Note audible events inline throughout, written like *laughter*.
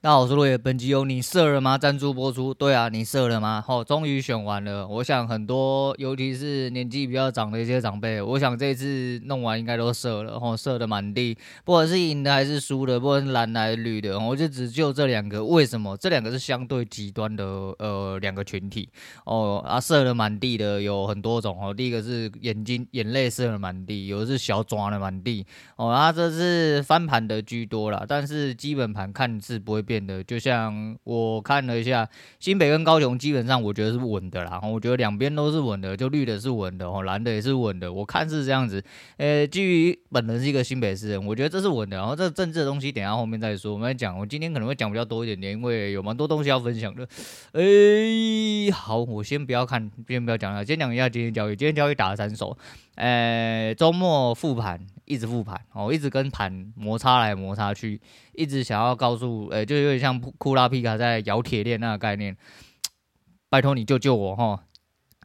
大家好，我是落叶。本集由你射了吗？赞助播出。对啊，你射了吗？好、哦，终于选完了。我想很多，尤其是年纪比较长的一些长辈，我想这次弄完应该都射了，哦，射的满地。不管是赢的还是输的，不管是蓝的还是绿的，我就只就这两个。为什么？这两个是相对极端的呃两个群体哦。啊，射的满地的有很多种哦。第一个是眼睛眼泪射了满地，有的是小爪的满地哦。啊，这是翻盘的居多啦，但是基本盘看是不会。变的，就像我看了一下，新北跟高雄基本上我觉得是稳的啦，我觉得两边都是稳的，就绿的是稳的，哦，蓝的也是稳的，我看是这样子。呃，基于本人是一个新北市人，我觉得这是稳的。然后这政治的东西，等下后面再说。我们来讲，我今天可能会讲比较多一点点，因为有蛮多东西要分享的。哎，好，我先不要看，先不要讲了，先讲一下今天交易。今天交易打了三手，呃，周末复盘。一直复盘哦，一直跟盘摩擦来摩擦去，一直想要告诉，呃、就有点像库拉皮卡在咬铁链那个概念。拜托你救救我哈，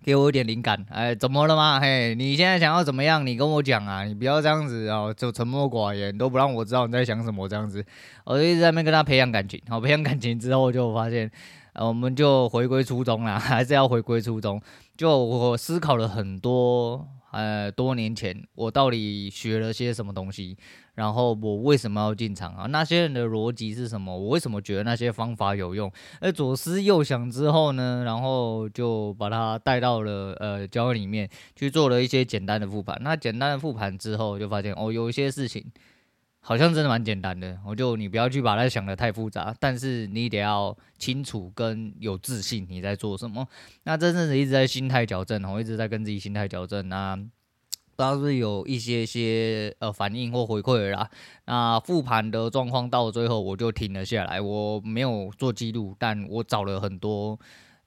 给我一点灵感。哎、怎么了吗？嘿，你现在想要怎么样？你跟我讲啊，你不要这样子哦，就沉默寡言，都不让我知道你在想什么这样子。我就一直在那边跟他培养感情，好，培养感情之后就发现，呃，我们就回归初衷啦，还是要回归初衷。就我思考了很多。呃，多年前我到底学了些什么东西？然后我为什么要进场啊？那些人的逻辑是什么？我为什么觉得那些方法有用？而左思右想之后呢，然后就把它带到了呃交易里面去做了一些简单的复盘。那简单的复盘之后，就发现哦，有一些事情。好像真的蛮简单的，我就你不要去把它想得太复杂，但是你得要清楚跟有自信你在做什么。那真的是一直在心态矫正，我一直在跟自己心态矫正。啊不知道是有一些些呃反应或回馈啦。那复盘的状况到最后我就停了下来，我没有做记录，但我找了很多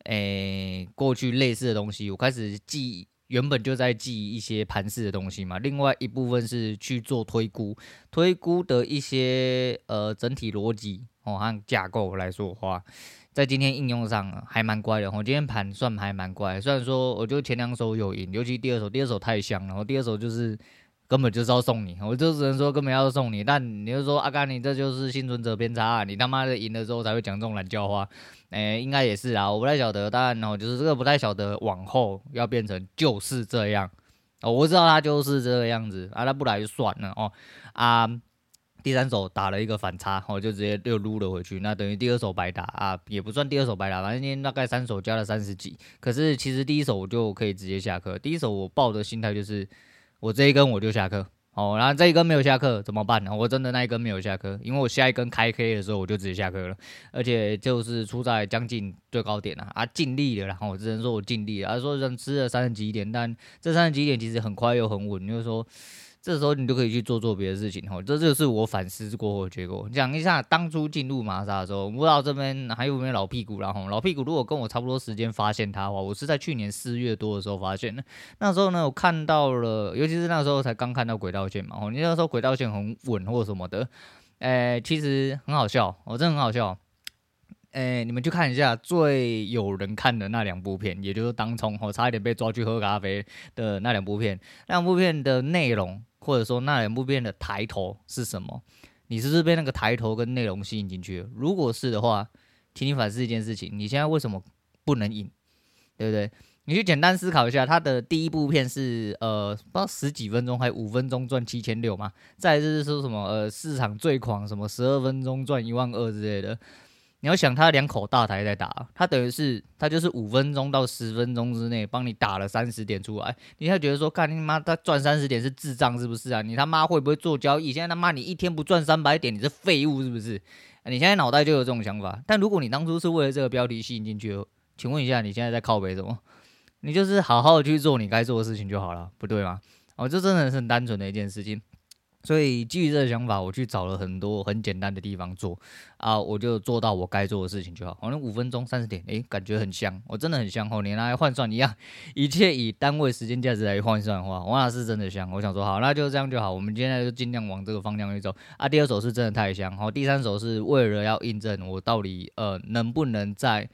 诶、过去类似的东西，我开始记。原本就在记一些盘式的东西嘛，另外一部分是去做推估，推估的一些呃整体逻辑哦和架构来说的话，在今天应用上还蛮乖的。我今天盘算还蛮乖，虽然说我就前两手有赢，尤其第二手，第二手太香了，然后第二手就是。根本就是要送你，我就只能说根本要送你。但你就说阿甘，你这就是幸存者偏差啊，你他妈的赢了之后才会讲这种懒叫话。哎、欸，应该也是啊，我不太晓得。当然哦，就是这个不太晓得往后要变成就是这样。哦，我知道他就是这个样子啊，他不来就算了哦。啊，第三手打了一个反差，我就直接又撸了回去。那等于第二手白打啊，也不算第二手白打，反正今天大概三手加了三十几。可是其实第一手我就可以直接下课。第一手我抱的心态就是。我这一根我就下课，哦，然后这一根没有下课怎么办呢？我真的那一根没有下课，因为我下一根开 K 的时候我就直接下课了，而且就是出在将近最高点了啊，尽力了，然后我只能说我尽力了，啊，说人吃了三十几点，但这三十几点其实很快又很稳，就是说。这时候你就可以去做做别的事情哈，这就是我反思过后的结果。讲一下当初进入玛莎的时候，我不知道这边还有没有老屁股，然后老屁股如果跟我差不多时间发现它的话，我是在去年四月多的时候发现的。那时候呢，我看到了，尤其是那时候才刚看到轨道线嘛，哦，你那时候轨道线很稳或什么的，诶，其实很好笑，哦，真的很好笑。诶，你们去看一下最有人看的那两部片，也就是当冲，我差一点被抓去喝咖啡的那两部片，那两部片的内容。或者说那两部片的抬头是什么？你是不是被那个抬头跟内容吸引进去？如果是的话，请你反思一件事情：你现在为什么不能赢？对不对？你去简单思考一下，他的第一部片是呃，不知道十几分钟还五分钟赚七千六嘛？再就是说什么呃，市场最狂什么十二分钟赚一万二之类的。你要想他两口大台在打，他等于是他就是五分钟到十分钟之内帮你打了三十点出来，你还觉得说，干你妈他赚三十点是智障是不是啊？你他妈会不会做交易？现在他妈你一天不赚三百点，你是废物是不是？你现在脑袋就有这种想法。但如果你当初是为了这个标题吸引进去，请问一下，你现在在靠北什么？你就是好好的去做你该做的事情就好了，不对吗？哦，这真的是很单纯的一件事情。所以基于这个想法，我去找了很多很简单的地方做啊，我就做到我该做的事情就好。反正五分钟三十点，诶，感觉很香，我真的很香哦。你拿来换算一样，一切以单位时间价值来换算的话，哇，是真的香。我想说好，那就这样就好。我们现在就尽量往这个方向去走啊。第二首是真的太香，好，第三首是为了要印证我到底呃能不能在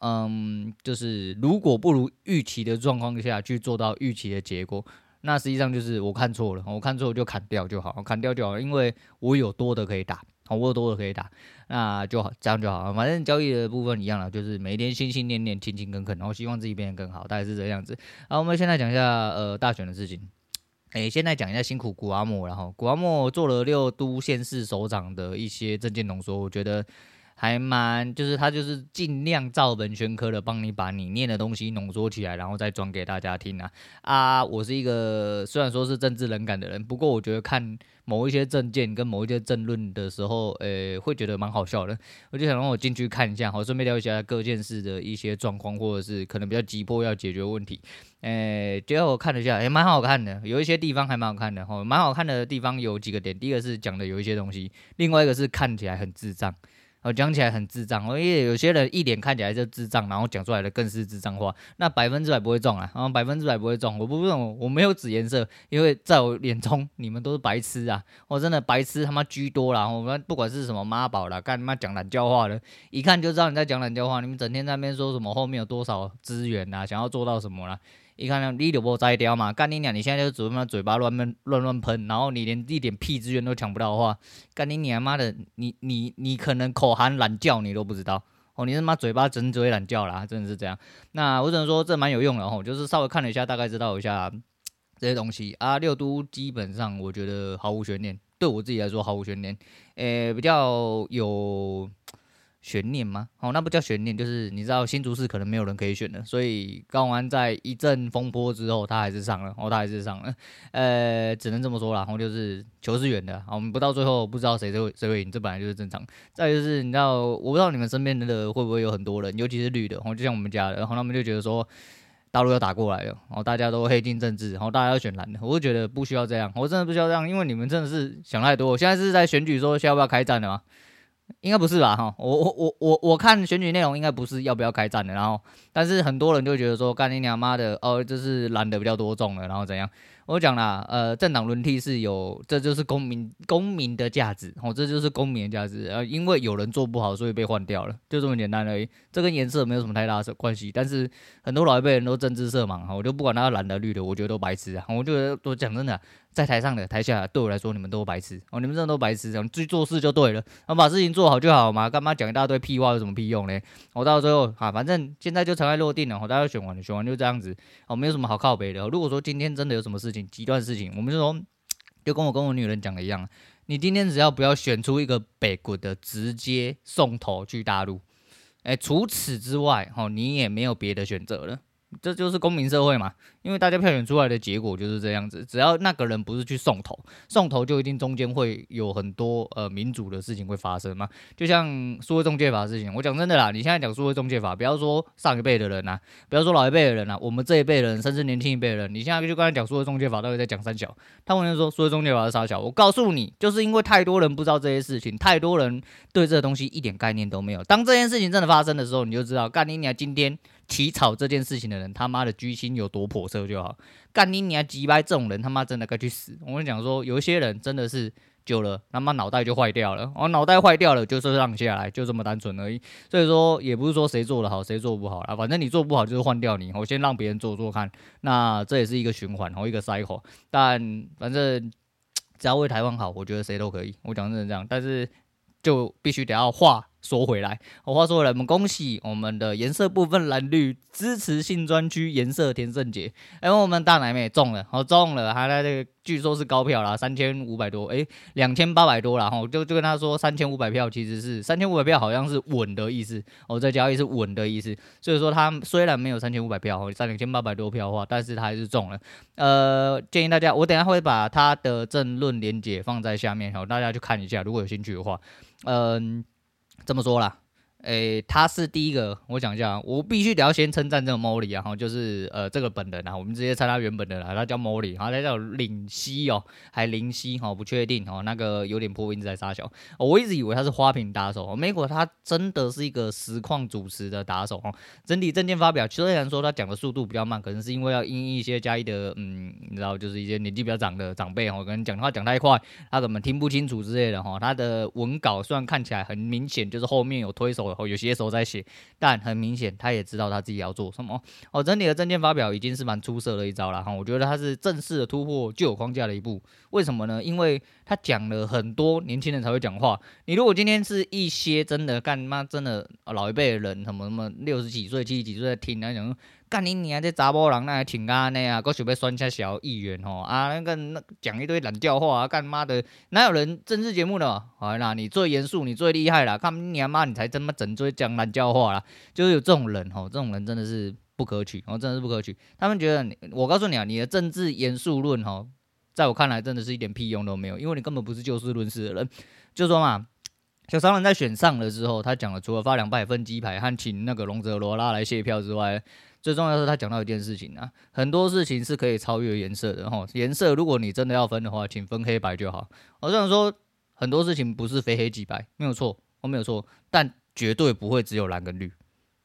嗯，就是如果不如预期的状况下去做到预期的结果。那实际上就是我看错了，我看错就砍掉就好，砍掉就好，因为我有多的可以打，我有多的可以打，那就好，这样就好。反正交易的部分一样了，就是每天心心念念、勤勤恳恳，然后希望自己变得更好，大概是这样子。好，我们现在讲一下呃大选的事情。诶，现在讲一下辛苦谷阿莫，然后谷阿莫做了六都县市首长的一些政见浓缩，我觉得。还蛮，就是他就是尽量照本宣科的帮你把你念的东西浓缩起来，然后再转给大家听啊啊！我是一个虽然说是政治冷感的人，不过我觉得看某一些政见跟某一些政论的时候，呃、欸，会觉得蛮好笑的。我就想让我进去看一下，好，顺便了解一下各件事的一些状况，或者是可能比较急迫要解决问题。诶、欸，结果我看了一下，也、欸、蛮好看的，有一些地方还蛮好看的，哈，蛮好看的地方有几个点，第一个是讲的有一些东西，另外一个是看起来很智障。我讲起来很智障，因为有些人一脸看起来就智障，然后讲出来的更是智障话，那百分之百不会中啊，然后百分之百不会中。我不用，我没有紫颜色，因为在我眼中你们都是白痴啊！我真的白痴他妈居多啦！我们不管是什么妈宝啦，干他妈讲懒教话的，一看就知道你在讲懒教话。你们整天在那边说什么后面有多少资源啊，想要做到什么啦？一看你就不摘掉嘛，干你娘！你现在就只他妈嘴巴乱喷乱乱喷，然后你连一点屁资源都抢不到的话，干你娘妈的！你你你可能口含懒叫你都不知道哦，你他妈嘴巴整嘴懒叫啦，真的是这样。那我只能说这蛮有用的哦，就是稍微看了一下，大概知道一下这些东西啊。六都基本上我觉得毫无悬念，对我自己来说毫无悬念，诶、比较有。悬念吗？哦，那不叫悬念，就是你知道新竹市可能没有人可以选的，所以高虹安在一阵风波之后，他还是上了，哦，他还是上了，呃，只能这么说了，然后就是球是圆的，我们不到最后不知道谁会谁会赢，这本来就是正常。再就是你知道，我不知道你们身边的会不会有很多人，尤其是绿的，哦，就像我们家的，然后他们就觉得说大陆要打过来了，然后大家都黑进政治，然后大家要选蓝的，我就觉得不需要这样，我真的不需要这样，因为你们真的是想太多。现在是在选举说需要不要开战的吗？应该不是吧，哈，我我我我我看选举内容应该不是要不要开战的，然后，但是很多人就觉得说，干你娘妈的，哦，就是蓝的比较多中了，然后怎样？我讲了，呃，政党轮替是有，这就是公民公民的价值，哦，这就是公民的价值，呃，因为有人做不好，所以被换掉了，就这么简单而已。这跟颜色没有什么太大的关系，但是很多老一辈人都政治色盲，哈，我就不管他蓝的绿的，我觉得都白痴啊，我觉得我讲真的，在台上的台下对我来说，你们都白痴，哦，你们真的都白痴，这样去做事就对了，然后把事情做好就好嘛，干嘛讲一大堆屁话有什么屁用呢？我到最后啊，反正现在就尘埃落定了，我大家选完了，选完就这样子，哦，没有什么好靠背的。如果说今天真的有什么事极端事情。我们就说，就跟我跟我女人讲的一样，你今天只要不要选出一个北国的，直接送头去大陆，哎，除此之外，哦，你也没有别的选择了。这就是公民社会嘛，因为大家票选出来的结果就是这样子。只要那个人不是去送头，送头就一定中间会有很多呃民主的事情会发生嘛。就像数位中介法的事情，我讲真的啦，你现在讲数位中介法，不要说上一辈的人呐、不要说老一辈的人呐、我们这一辈人，甚至年轻一辈的人，你现在就刚才讲数位中介法，到底在讲三小？他们就说数位中介法是三小。我告诉你，就是因为太多人不知道这些事情，太多人对这个东西一点概念都没有。当这件事情真的发生的时候，你就知道，干你娘今天。起草这件事情的人，他妈的居心有多叵测就好。干你娘鸡掰这种人，他妈真的该去死！我跟你讲说，有一些人真的是久了，他妈脑袋就坏掉了。我脑袋坏掉了，就是让下来，就这么单纯而已。所以说，也不是说谁做的好，谁做不好啦，反正你做不好就是换掉你，我先让别人做做看。那这也是一个循环，然后一个 cycle。但反正只要为台湾好，我觉得谁都可以。我讲真的这样，但是就必须得要画。说回来，我话说回来，我们恭喜我们的颜色部分蓝绿支持性专区颜色田圣杰，因为我们大奶妹中了，好中了，还在这个据说是高票啦，三千五百多，诶，两千八百多啦，哈，就就跟他说三千五百票其实是三千五百票，好像是稳的意思，哦，在交易是稳的意思，所以说他虽然没有三千五百票，在两千八百多票的话，但是他还是中了，呃，建议大家，我等下会把他的政论连结放在下面，好，大家去看一下，如果有兴趣的话，嗯。这么说了。诶、他是第一个，我讲一下，我必须得要先称赞这个 Molly 啊，哈，就是呃这个本人啊，我们直接猜他原本的啦，他叫 Molly，然后他叫林夕哦，还林夕哈，不确定哦，那个有点破音在撒小，我一直以为他是花瓶打手，哦、没果他真的是一个实况主持的打手哦。整体证件发表，虽然说他讲的速度比较慢，可能是因为要因一些嘉义的，嗯，你知道，就是一些年纪比较长的长辈哈，可能讲话讲太快，他可能听不清楚之类的哈。他的文稿虽然看起来很明显，就是后面有推手。哦，有些时候在写，但很明显他也知道他自己要做什么。哦，整体的证件发表已经是蛮出色的一招了哈，我觉得他是正式的突破旧有框架的一步。为什么呢？因为他讲了很多年轻人才会讲话。你如果今天是一些真的干妈真的老一辈的人，什么什么六十几岁、七十几岁在听那讲。干你娘这查某人那还挺干的啊，够想要酸下小议员吼啊，那个那讲一堆懒叫话啊，干妈的哪有人政治节目的？好啦，你最严肃，你最厉害啦，看你娘妈，你才这么整最讲懒叫话啦，就是有这种人吼，这种人真的是不可取，哦，真的是不可取。他们觉得，我告诉你啊，你的政治严肃论吼，在我看来真的是一点屁用都没有，因为你根本不是就事论事的人。就说嘛，小商人在选上了之后，他讲了，除了发两百份鸡排和请那个龙泽罗拉来谢票之外。最重要是，他讲到一件事情啊，很多事情是可以超越颜色的哈。颜色，如果你真的要分的话，请分黑白就好。我想说，很多事情不是非黑即白，没有错，我没有错，但绝对不会只有蓝跟绿。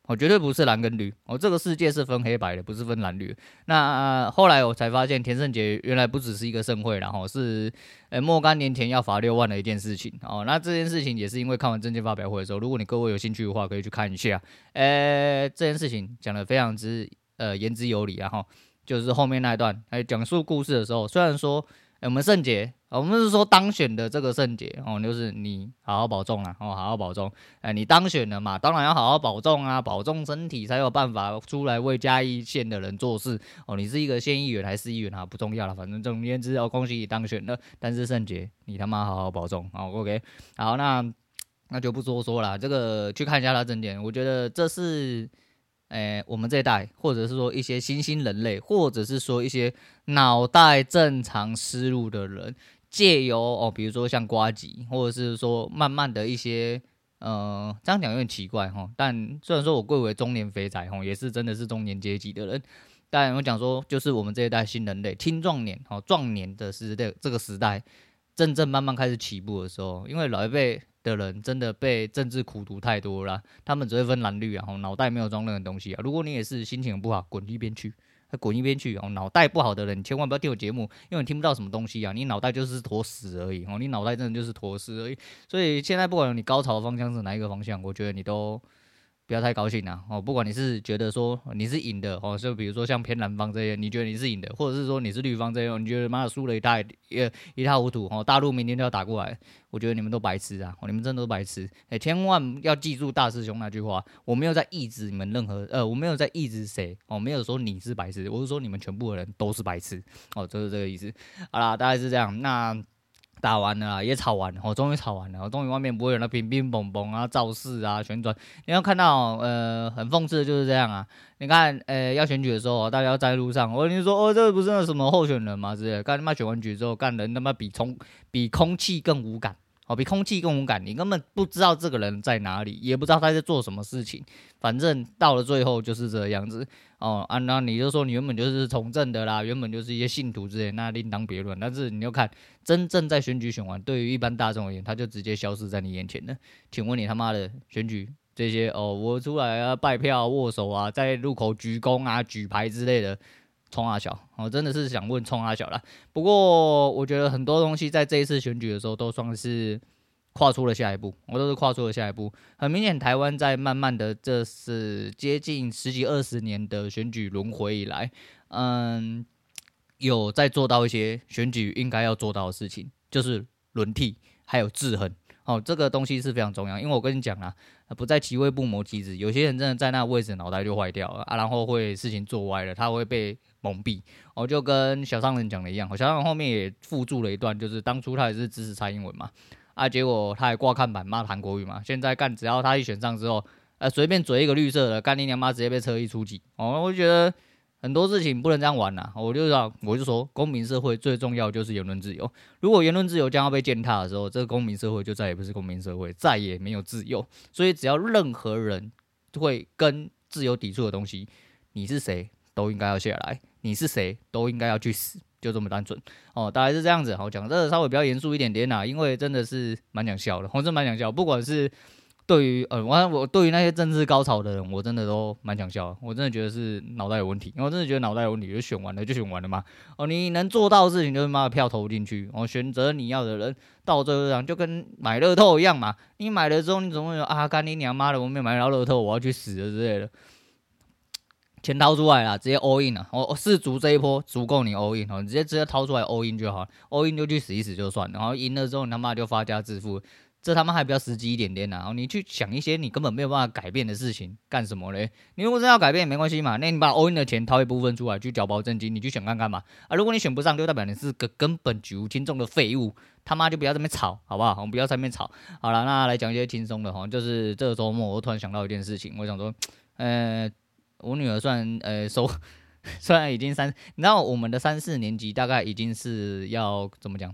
我绝对不是蓝跟绿，我这个世界是分黑白的，不是分蓝绿。那、呃、后来我才发现，田胜杰原来不只是一个盛会，然后是呃若干年前要罚六万的一件事情。哦，那这件事情也是因为看完政见发表会的时候，如果你各位有兴趣的话，可以去看一下。呃，这件事情讲得非常之呃言之有理，然后就是后面那一段还讲述故事的时候，虽然说。欸、我们圣杰，我们是说当选的这个圣杰哦，就是你好好保重啊，哦，好好保重。哎、你当选了嘛，当然要好好保重啊，保重身体才有办法出来为嘉义县的人做事哦。你是一个县议员还是市议员啊？不重要了，反正总而言之，要恭喜你当选了。但是圣杰，你他妈好好保重哦。OK，好，那那就不多说了，这个去看一下他政见，我觉得这是。诶，我们这一代，或者是说一些新兴人类，或者是说一些脑袋正常思路的人，借由哦，比如说像瓜吉，或者是说慢慢的一些，呃，这样讲有点奇怪哈。但虽然说我贵为中年肥仔哈，也是真的是中年阶级的人，但我讲说，就是我们这一代新人类，青壮年哦，壮年的时代，这个时代，真正慢慢开始起步的时候，因为老一辈。的人真的被政治苦毒太多了，他们只会分蓝绿啊，然后脑袋没有装任何东西啊。如果你也是心情不好，滚一边去，滚一边去哦。脑袋不好的人，你千万不要听我节目，因为你听不到什么东西啊。你脑袋就是坨屎而已哦，你脑袋真的就是坨屎而已。所以现在不管你高潮的方向是哪一个方向，我觉得你都。不要太高兴啊！哦，不管你是觉得说你是赢的哦，就比如说像偏蓝方这些，你觉得你是赢的，或者是说你是绿方这些，你觉得妈的输了一大一一塌糊涂哦，大陆明天就要打过来，我觉得你们都白痴啊！哦你们真的都白痴！哎，千万要记住大师兄那句话，我没有在抑制你们任何呃，我没有在抑制谁哦，没有说你是白痴，我是说你们全部的人都是白痴哦，就是这个意思。好啦，大概是这样，那。打完了，也吵完了，我终于吵完了，我终于外面不会有那乒乒乓乓啊、造势啊、旋转。你要看到，呃，很讽刺的就是这样啊。你看，呃，要选举的时候，大家要在路上，我跟你说，哦，这个不是那什么候选人嘛？之类，干他妈选完举之后，干人他妈比空比空气更无感。哦，比空气更无感，你根本不知道这个人在哪里，也不知道他在做什么事情。反正到了最后就是这样子。哦，啊，那你就说你原本就是从政的啦，原本就是一些信徒之类，那另当别论。但是你要看，真正在选举选完，对于一般大众而言，他就直接消失在你眼前了。请问你他妈的选举这些哦，我出来啊，拜票、握手啊，在路口鞠躬啊、举牌之类的。冲阿小，我真的是想问冲阿小啦。不过我觉得很多东西在这一次选举的时候都算是跨出了下一步，我都是跨出了下一步。很明显，台湾在慢慢的这是接近十几二十年的选举轮回以来，嗯，有在做到一些选举应该要做到的事情，就是轮替还有制衡。哦，这个东西是非常重要，因为我跟你讲啊，不在其位不谋其职。有些人真的在那位置，脑袋就坏掉了啊，然后会事情做歪了，他会被蒙蔽。我就跟小商人讲的一样，小商人后面也附注了一段，就是当初他也是支持蔡英文嘛，啊，结果他还挂看板骂韩国瑜嘛，现在干只要他一选上之后，呃，随便嘴一个绿色的，干你娘妈直接被车一出击。哦，我就觉得。很多事情不能这样玩呐！我就说，我就说，公民社会最重要就是言论自由。如果言论自由将要被践踏的时候，这个公民社会就再也不是公民社会，再也没有自由。所以，只要任何人会跟自由抵触的东西，你是谁都应该要下来，你是谁都应该要去死，就这么单纯哦。大概是这样子。好，讲这个稍微比较严肃一点点呐，因为真的是蛮想笑的，我真蛮想笑，不管是。对于呃，我我对于那些政治高潮的人，我真的都蛮想笑。我真的觉得是脑袋有问题，我真的觉得脑袋有问题，就选完了就选完了嘛。哦，你能做到的事情就是把票投进去，哦，选择你要的人，到最后这样就跟买乐透一样嘛。你买了之后，你总会说啊，干你娘妈的，我没买到乐透，我要去死了之类的。钱掏出来了，直接 all in 了。我我四足这一波足够你 all in，哦，你直接直接掏出来 all in 就好，all in 就去死一死就算。然后赢了之后，你他妈就发家致富。这他妈还比较实际一点点呐、啊！你去想一些你根本没有办法改变的事情干什么嘞？你如果真要改变也没关系嘛，那你把 all in 的钱掏一部分出来去缴保证金，你去选看看嘛。啊，如果你选不上，就代表你是个根本举无轻重的废物，他妈就不要在这边吵，好不好？我们不要在那边吵。好了，那来讲一些轻松的哈，就是这个周末我突然想到一件事情，我想说，呃，我女儿虽然呃收，*laughs* 虽然已经三，你知道我们的三四年级大概已经是要怎么讲？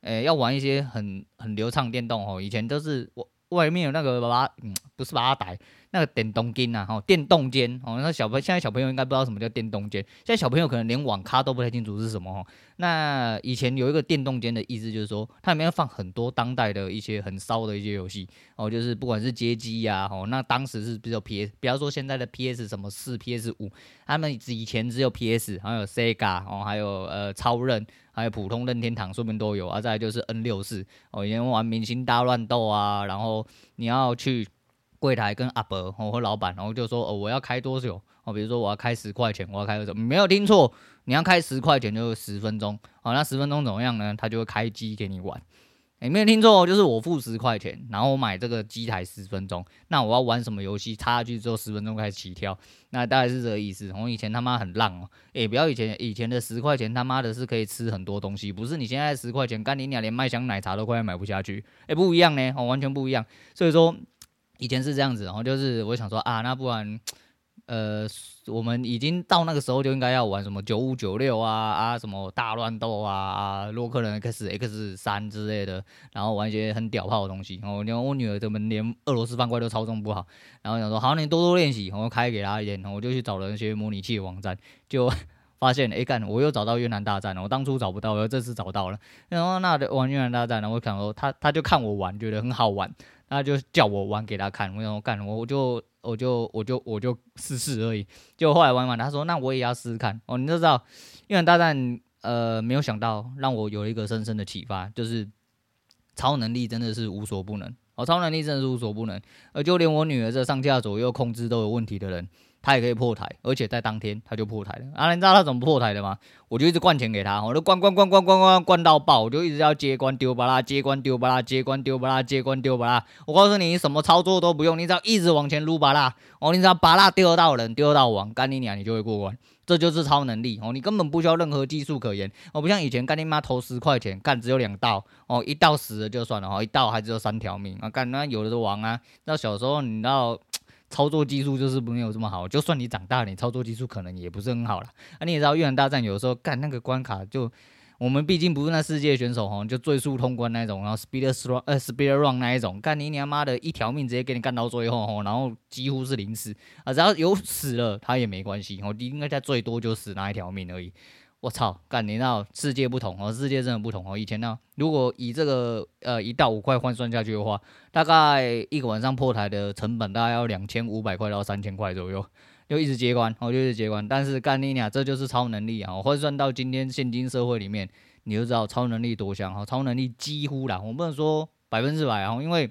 呃、要玩一些很很流畅电动哦，以前都是我外面有那个把，嗯，不是把它逮那个电动间呐，哈，电动间哦，那小朋现在小朋友应该不知道什么叫电动间，现在小朋友可能连网咖都不太清楚是什么。那以前有一个电动间的意思就是说，它里面放很多当代的一些很骚的一些游戏哦，就是不管是街机呀，哦，那当时是比较 PS，比方说现在的 PS 什么四、PS 五，他们以前只有 PS，还有 Sega 哦，还有呃超任。还有普通任天堂，说不定都有啊。再来就是 N 六四哦，以前玩明星大乱斗啊，然后你要去柜台跟阿伯哦和老板，然后就说哦我要开多久哦，比如说我要开十块钱，我要开多久？没有听错，你要开十块钱就十分钟，好，那十分钟怎么样呢？他就会开机给你玩。欸，没有听错，就是我付十块钱，然后我买这个机台十分钟，那我要玩什么游戏，插下去之后十分钟开始起跳，那大概是这个意思。我以前他妈很浪哦，诶，不要以前以前的十块钱他妈的是可以吃很多东西，不是你现在十块钱干你娘连麦香奶茶都快要买不下去，诶，不一样呢，哦，完全不一样。所以说以前是这样子，然后就是我想说啊，那不然。呃，我们已经到那个时候就应该要玩什么九五九六啊啊，什么大乱斗啊啊，洛克人 X X 三之类的，然后玩一些很屌炮的东西。然后我女儿怎么连俄罗斯方块都操纵不好，然后想说好，你多多练习，我开给她一点，然后我就去找了那些模拟器网站，就发现哎干，我又找到越南大战了，我当初找不到，我这次找到了。然后那玩越南大战，然后我想说他他就看我玩，觉得很好玩。他就叫我玩给他看，我想我干，我我就我就我就我就试试而已。就后来玩完，他说那我也要试试看。哦，你就知道，越南大战，呃，没有想到让我有一个深深的启发，就是超能力真的是无所不能。哦，超能力真的是无所不能，呃就连我女儿这上下左右控制都有问题的人。他也可以破台，而且在当天他就破台了。啊，你知道他怎么破台的吗？我就一直灌钱给他，我就灌灌灌灌灌灌灌到爆，我就一直要接关丢巴拉，接关丢巴拉，接关丢巴拉，接关丢巴拉。我告诉你，什么操作都不用，你只要一直往前撸巴拉，哦，你只要巴拉丢到人，丢到网，干你娘，你就会过关。这就是超能力哦，你根本不需要任何技术可言。哦，不像以前干你妈投十块钱，干只有两道，哦，一道死了就算了，哦，一道还只有三条命啊，干那有的是王啊。那小时候你知道。操作技术就是没有这么好，就算你长大了，你操作技术可能也不是很好了。啊，你也知道，越南大战有时候干那个关卡就，我们毕竟不是那世界选手哈，就最速通关那种，然后 speed run 呃 speed run 那一种，干你娘妈的一条命直接给你干到最后哈，然后几乎是零死啊，只要有死了他也没关系，我应该在最多就死那一条命而已。我操，干你那世界不同哦，世界真的不同哦。以前呢，如果以这个呃一到五块换算下去的话，大概一个晚上破台的成本大概要两千五百块到三千块左右，就一直接关，我就一直接关。但是干你俩，这就是超能力啊！换算到今天现今社会里面，你就知道超能力多强哈，超能力几乎啦，我不能说百分之百啊，因为。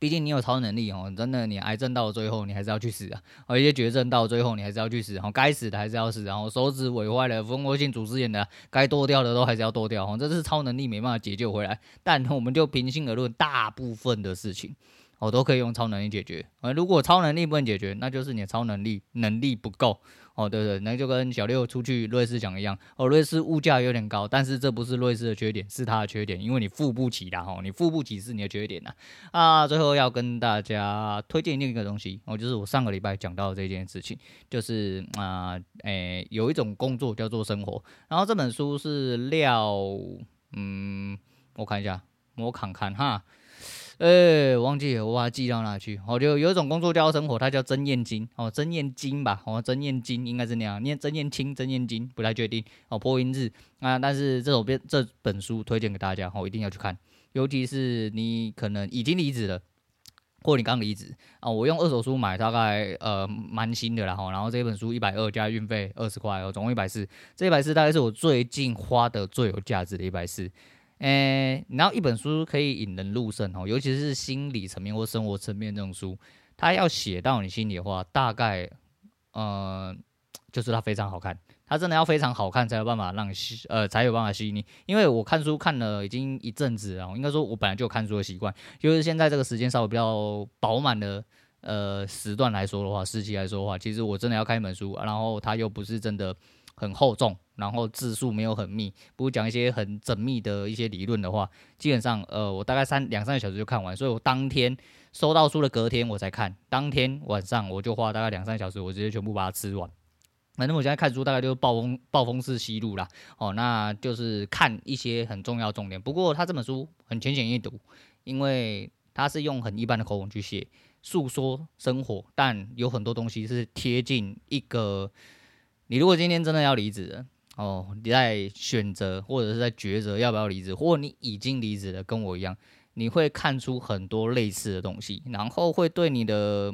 毕竟你有超能力哦，真的，你癌症到最后，你还是要去死啊！而一些绝症到最后，你还是要去死，然后该死的还是要死，然后手指毁坏了、蜂窝性组织炎的，该剁掉的都还是要剁掉，哦，这是超能力没办法解救回来。但我们就平心而论，大部分的事情，我都可以用超能力解决。而如果超能力不能解决，那就是你的超能力能力不够。哦，对对，那就跟小六出去瑞士讲一样。哦，瑞士物价有点高，但是这不是瑞士的缺点，是他的缺点，因为你付不起的哦，你付不起是你的缺点呐。啊，最后要跟大家推荐另一个东西，哦，就是我上个礼拜讲到的这件事情，就是啊，诶、有一种工作叫做生活。然后这本书是廖，嗯，我看一下，我看看哈。哎、忘记，我把它记到哪去？哦，就有一种工作叫生活，它叫曾燕金哦，曾燕金吧，哦，曾燕金应该是那样念，曾燕青、曾燕金不太确定哦，破音字啊。但是这首编这本书推荐给大家哦，一定要去看，尤其是你可能已经离职了，或你刚离职啊，我用二手书买大概呃蛮新的啦哈，然后这本书一百二加运费二十块哦，总共一百四，这一百四大概是我最近花的最有价值的一百四。诶，然后一本书可以引人入胜哦，尤其是心理层面或生活层面这种书，它要写到你心里的话，大概呃就是它非常好看。它真的要非常好看才有办法让吸呃才有办法吸引你，因为我看书看了已经一阵子了，应该说我本来就有看书的习惯，就是现在这个时间稍微比较饱满的呃时段来说的话，时期来说的话，其实我真的要看一本书，然后它又不是真的很厚重，然后字数没有很密，不讲一些很缜密的一些理论的话，基本上呃我大概三两三个小时就看完，所以我当天收到书的隔天我才看，当天晚上我就花大概两三个小时，我直接全部把它吃完。反正我现在看书大概就是暴风暴风式吸入啦，哦，那就是看一些很重要重点。不过他这本书很浅显易读，因为他是用很一般的口吻去写，诉说生活，但有很多东西是贴近一个。你如果今天真的要离职了，哦，你在选择或者是在抉择要不要离职，或你已经离职了，跟我一样，你会看出很多类似的东西，然后会对你的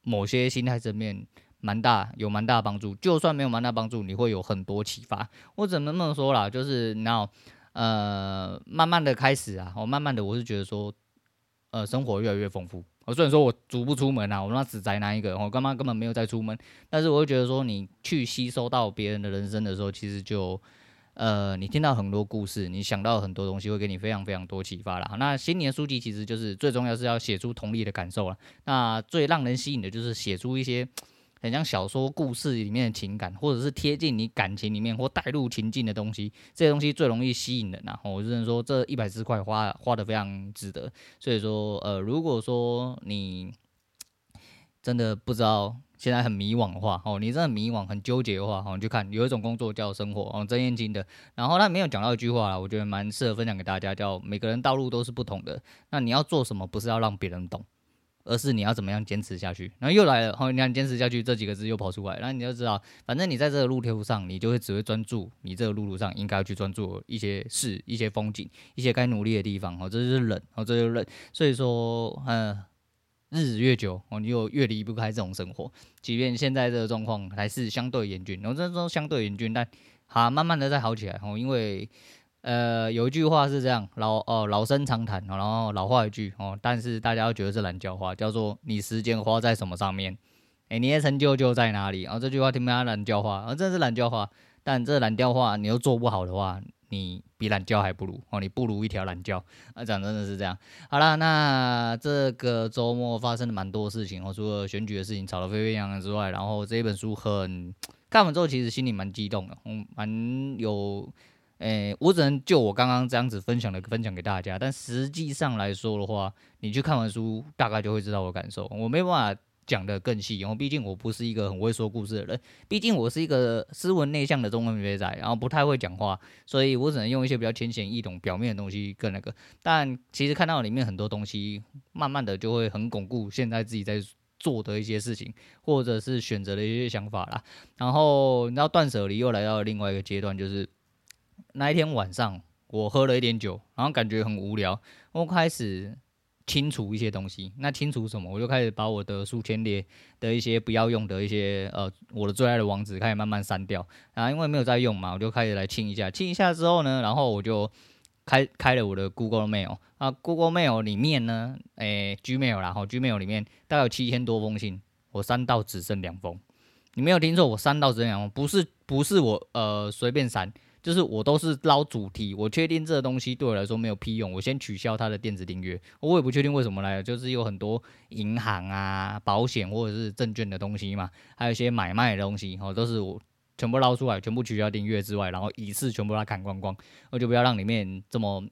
某些心态层面。蛮大，有蛮大的帮助。就算没有蛮大帮助，你会有很多启发。我怎么那么说啦？就是然后，呃，慢慢的开始啊，我慢慢的，我是觉得说，呃，生活越来越丰富。我虽然说我足不出门啊，我那只宅男一个，我干嘛根本没有再出门。但是我会觉得说，你去吸收到别人的人生的时候，其实就，呃，你听到很多故事，你想到很多东西，会给你非常非常多启发了。那新年书籍其实就是最重要是要写出同理的感受了。那最让人吸引的就是写出一些。很像小说故事里面的情感，或者是贴近你感情里面或带入情境的东西，这些东西最容易吸引人呐。我只能说这一百四块花花的非常值得。所以说，呃，如果说你真的不知道现在很迷惘的话，哦，你真的迷惘很纠结的话，哦，你就看有一种工作叫生活，哦，曾彦金的。然后他没有讲到一句话啦，我觉得蛮适合分享给大家，叫每个人道路都是不同的。那你要做什么，不是要让别人懂。而是你要怎么样坚持下去，然后又来了，后你看坚持下去这几个字又跑出来，然后你就知道，反正你在这个路途上，你就会只会专注你这个路途上应该要去专注一些事、一些风景、一些该努力的地方。哦，这就是忍，哦，这就是忍。所以说，嗯，日子越久，哦，你就越离不开这种生活。即便现在这个状况还是相对严峻，然后这都相对严峻，但好，慢慢的在好起来。哦，因为。呃，有一句话是这样，老哦老生常谈，然后老话一句哦，但是大家都觉得是懒叫话，叫做你时间花在什么上面，哎，你的成就就在哪里。然后这句话听不听懒叫话？啊，真是懒叫话。但这懒叫话你又做不好的话，你比懒叫还不如哦，你不如一条懒叫。啊，讲真的是这样。好了，那这个周末发生了蛮多事情哦，除了选举的事情吵得沸沸扬扬之外，然后这一本书很看完之后，其实心里蛮激动的，嗯，蛮有。诶、我只能就我刚刚这样子分享的分享给大家，但实际上来说的话，你去看完书，大概就会知道我感受。我没办法讲得更细，因为毕竟我不是一个很会说故事的人，毕竟我是一个斯文内向的中文学仔，然后不太会讲话，所以我只能用一些比较浅显易懂、表面的东西跟那个。但其实看到里面很多东西，慢慢的就会很巩固现在自己在做的一些事情，或者是选择的一些想法啦。然后，你知道断舍离又来到另外一个阶段，就是。那一天晚上，我喝了一点酒，然后感觉很无聊，我开始清除一些东西。那清除什么？我就开始把我的书签列的一些不要用的一些呃，我的最爱的网址开始慢慢删掉。啊，因为没有在用嘛，我就开始来清一下。清一下之后呢，然后我就开开了我的 Google Mail 啊，Google Mail 里面呢，诶、Gmail 然后 Gmail 里面大概有七千多封信，我删到只剩两封。你没有听错，我删到只剩两封，不是不是我呃随便删。就是我都是捞主题，我确定这个东西对我来说没有屁用，我先取消它的电子订阅。我也不确定为什么来，就是有很多银行啊、保险或者是证券的东西嘛，还有一些买卖的东西，哦，都是我全部捞出来，全部取消订阅之外，然后一次全部把它砍光光，我就不要让里面这么。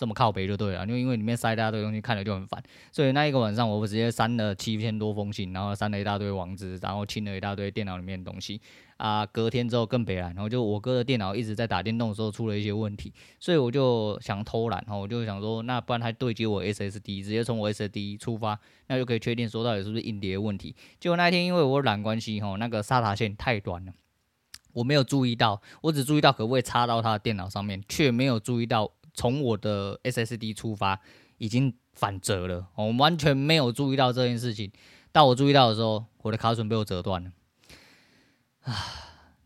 这么靠北就对了，因为因为里面塞一大堆东西，看了就很烦，所以那一个晚上我直接删了七千多封信，然后删了一大堆网址，然后清了一大堆电脑里面的东西啊。隔天之后更北了，然后就我哥的电脑一直在打电动的时候出了一些问题，所以我就想偷懒，然后我就想说，那不然他对接我 SSD，直接从我 SSD 出发，那就可以确定说到底是不是硬碟问题。结果那一天因为我懒关系，吼，那个 SATA 线太短了，我没有注意到，我只注意到可不可以插到他的电脑上面，却没有注意到。从我的 SSD 出发，已经反折了，我完全没有注意到这件事情。到我注意到的时候，我的卡榫被我折断了。啊，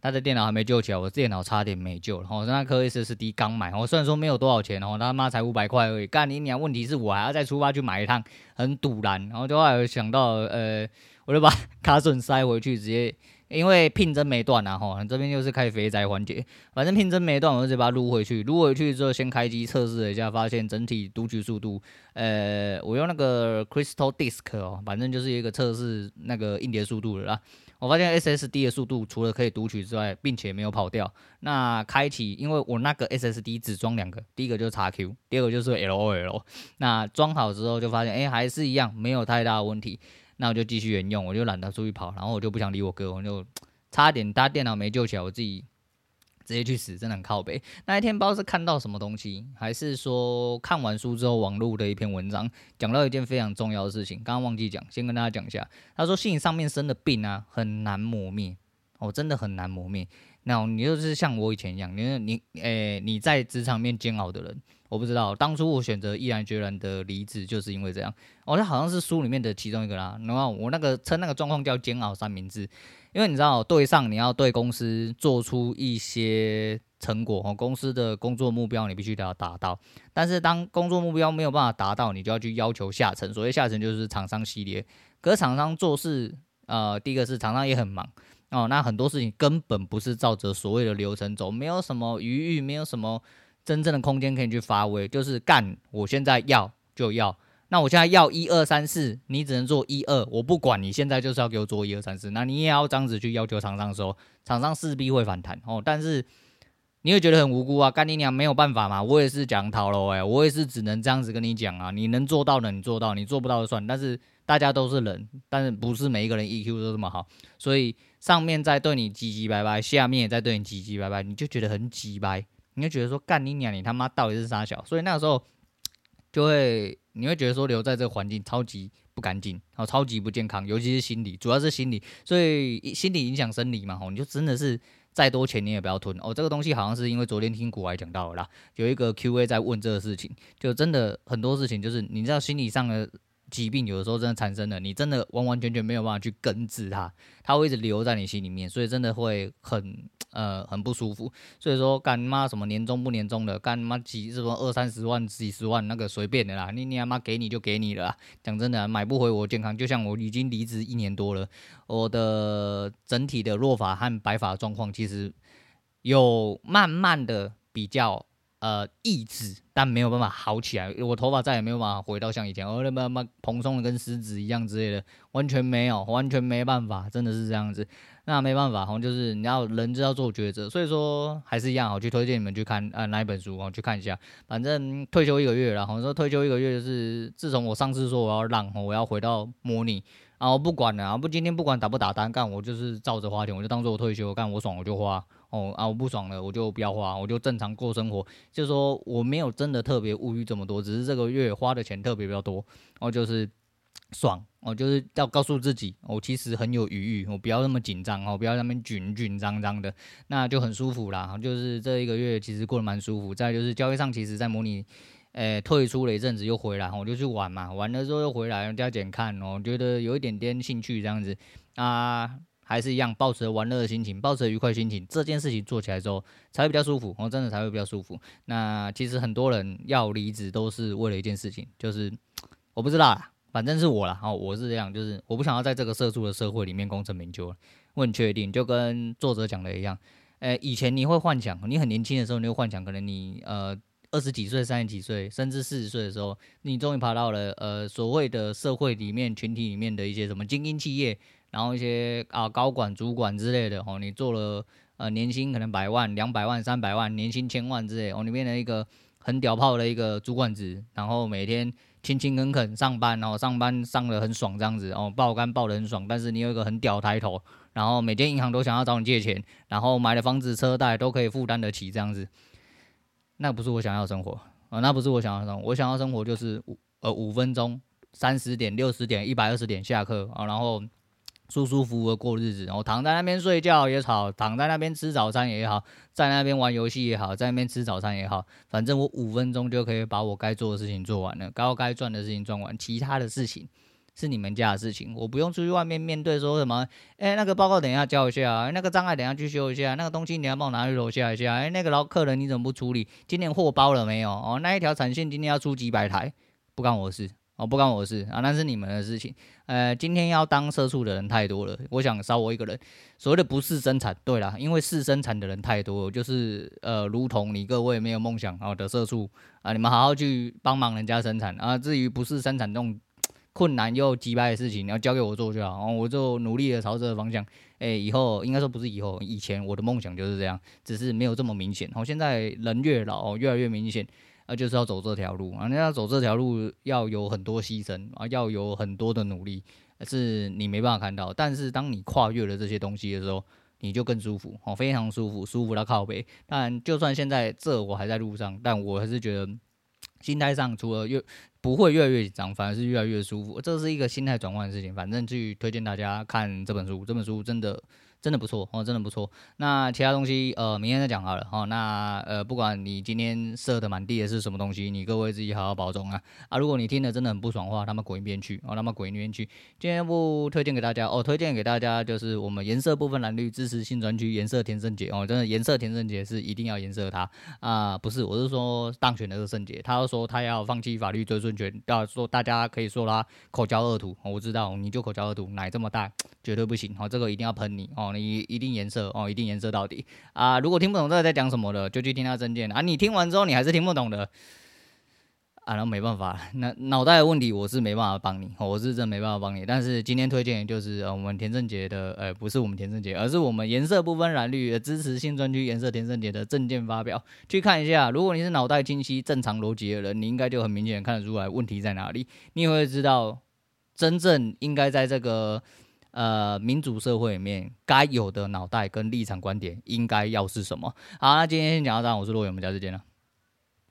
他的电脑还没救起来，我电脑差点没救了。我那颗 SSD 刚买，我虽然说没有多少钱，哦，他妈才五百块而已。干你娘！问题是我还要再出发去买一趟，很赌烂。然后就后来想到，呃，我就把卡榫塞回去，直接。因为聘针没断啊，吼，这边又是开肥宅环节。反正聘针没断，我就直接把它撸回去。撸回去之后，先开机测试了一下，发现整体读取速度，呃，我用那个 Crystal Disk 哦，反正就是一个测试那个硬碟速度的啦。我发现 SSD 的速度除了可以读取之外，并且没有跑掉。那开启，因为我那个 SSD 只装两个，第一个就是 XQ，第二个就是 LOL。那装好之后就发现，哎，还是一样，没有太大的问题。那我就继续沿用，我就懒得出去跑，然后我就不想理我哥，我就差点搭电脑没救起来，我自己直接去死，真的很靠背。那一天不知道是看到什么东西，还是说看完书之后网络的一篇文章，讲到一件非常重要的事情，刚刚忘记讲，先跟大家讲一下。他说心理上面生的病啊，很难磨灭，哦，真的很难磨灭。那你就是像我以前一样，你你诶、你在职场面煎熬的人。我不知道，当初我选择毅然决然的离职，就是因为这样。哦，那好像是书里面的其中一个啦。然后我那个称那个状况叫煎熬三明治，因为你知道，对上你要对公司做出一些成果哦，公司的工作目标你必须得要达到。但是当工作目标没有办法达到，你就要去要求下层。所谓下层就是厂商系列。可是厂商做事，呃，第一个是厂商也很忙哦，那很多事情根本不是照着所谓的流程走，没有什么余裕，没有什么。真正的空间可以去发挥，就是干，我现在要就要，那我现在要一二三四，你只能做一二，我不管你现在就是要给我做一二三四，那你也要这样子去要求厂商的时候，厂商势必会反弹哦。但是你会觉得很无辜啊，干你娘没有办法嘛，我也是讲套路哎，我也是只能这样子跟你讲啊，你能做到的你做到，你做不到的算。但是大家都是人，但是不是每一个人 EQ 都这么好，所以上面在对你唧唧歪歪，下面也在对你唧唧歪歪，你就觉得很鸡掰。你会觉得说干你娘，你他妈到底是啥小？所以那个时候就会，你会觉得说留在这个环境超级不干净，然后超级不健康，尤其是心理，主要是心理，所以心理影响生理嘛，吼，你就真的是再多钱你也不要吞哦。这个东西好像是因为昨天听股癌讲到了啦，有一个 Q A 在问这个事情，就真的很多事情就是你知道心理上的。疾病有的时候真的产生了，你真的完完全全没有办法去根治它，它会一直留在你心里面，所以真的会很呃很不舒服。所以说干妈什么年终不年终的，干妈几什么二三十万几十万那个随便的啦，你你他妈给你就给你了。讲真的，买不回我健康，就像我已经离职一年多了，我的整体的落发和白发状况其实有慢慢的比较。呃，抑制，但没有办法好起来。我头发再也没有办法回到像以前，哦，那么么蓬松的跟狮子一样之类的，完全没有，完全没办法，真的是这样子。那没办法，好像就是你要人就要做抉择，所以说还是一样，我去推荐你们去看呃哪一本书，我去看一下。反正退休一个月了，好像说退休一个月就是自从我上次说我要浪，我要回到模拟。然后不管了啊！不，今天不管打不打单，干我就是照着花钱，我就当做我退休，干我爽我就花哦啊！我不爽了，我就不要花，我就正常过生活。就是说我没有真的特别物欲这么多，只是这个月花的钱特别比较多，然后就是爽，我就是要告诉自己，我其实很有余裕，我不要那么紧张哦，不要那么紧紧张张的，那就很舒服啦。就是这一个月其实过得蛮舒服。再就是交易上，其实在模拟。诶、退出了一阵子又回来，我就去玩嘛，玩了之后又回来加减看，哦觉得有一点点兴趣这样子啊，还是一样，抱持着玩乐的心情，抱持愉快心情，这件事情做起来之后才会比较舒服，我真的才会比较舒服。那其实很多人要离职都是为了一件事情，就是我不知道啦，反正是我啦，哦，我是这样，就是我不想要在这个社畜的社会里面功成名就了，我很确定，就跟作者讲的一样，诶、以前你会幻想，你很年轻的时候你会幻想，可能你呃。二十几岁、三十几岁，甚至四十岁的时候，你终于爬到了呃所谓的社会里面、群体里面的一些什么精英企业，然后一些啊高管、主管之类的哦，你做了呃年薪可能百万、两百万、三百万，年薪千万之类哦，你变成一个很屌炮的一个主管职，然后每天勤勤恳恳上班，然后上班上的很爽这样子哦，爆肝爆得很爽，但是你有一个很屌抬头，然后每间银行都想要找你借钱，然后买的房子、车贷都可以负担得起这样子。那不是我想要的生活啊！那不是我想要的生活。我想要生活就是五呃五分钟、三十点、六十点、一百二十点下课啊，然后舒舒服服的过日子，然后躺在那边睡觉也好，躺在那边吃早餐也好，在那边玩游戏也好，在那边吃早餐也好，反正我五分钟就可以把我该做的事情做完了，该该赚的事情赚完，其他的事情是你们家的事情，我不用出去外面面对说什么，哎，那个报告等一下交一下，那个障碍等一下去修一下，那个东西你要帮我拿去楼下一下，哎，那个老客人你怎么不处理？今天货包了没有？哦，那一条产线今天要出几百台，不干我的事。哦，不关我的事啊，那是你们的事情。呃，今天要当社畜的人太多了，我想少我一个人。所谓的不是生产，对啦，因为是生产的人太多，就是呃，如同你各位没有梦想啊的社畜啊，你们好好去帮忙人家生产啊。至于不是生产这种 *tsk* 困难又击败的事情，你要交给我做就好，我就努力的朝这个方向。哎，以后应该说不是以后，以前我的梦想就是这样，只是没有这么明显。哦，现在人越老，越来越明显。啊，就是要走这条路啊！那要走这条路，要有很多牺牲啊，要有很多的努力，是你没办法看到。但是当你跨越了这些东西的时候，你就更舒服哦，非常舒服，舒服到靠北。但就算现在这我还在路上，但我还是觉得心态上除了越不会越来越紧张，反而是越来越舒服。这是一个心态转换的事情。反正去推荐大家看这本书，这本书真的。真的不错哦，真的不错。那其他东西呃，明天再讲好了哦。那呃，不管你今天射的满地的是什么东西，你各位自己好好保重啊啊！如果你听的真的很不爽的话，他们滚一边去哦，他们滚一边去。今天不推荐给大家哦，推荐给大家就是我们颜色不分蓝绿支持新专区颜色田圣杰哦，真的颜色田圣杰是一定要颜色他啊，不是，我是说当选的是圣杰，他要说他要放弃法律追诉权，要说大家可以说他口交恶徒，我知道你就口交恶徒，奶这么大绝对不行哦，这个一定要喷你哦。你一定颜色哦，一定颜色到底啊！如果听不懂这个在讲什么的，就去听他证件啊。你听完之后，你还是听不懂的啊，那没办法，那脑袋的问题我是没办法帮你，我是真没办法帮你。但是今天推荐就是，我们田胜杰的，呃，不是我们田胜杰，而是我们颜色不分蓝绿支持新专区颜色田胜杰的证件发表，去看一下。如果你是脑袋清晰、正常逻辑的人，你应该就很明显看得出来问题在哪里，你也会知道真正应该在这个。呃，民主社会里面该有的脑袋跟立场观点应该要是什么？好，那今天先讲到这，我是洛伟，我们下次见了。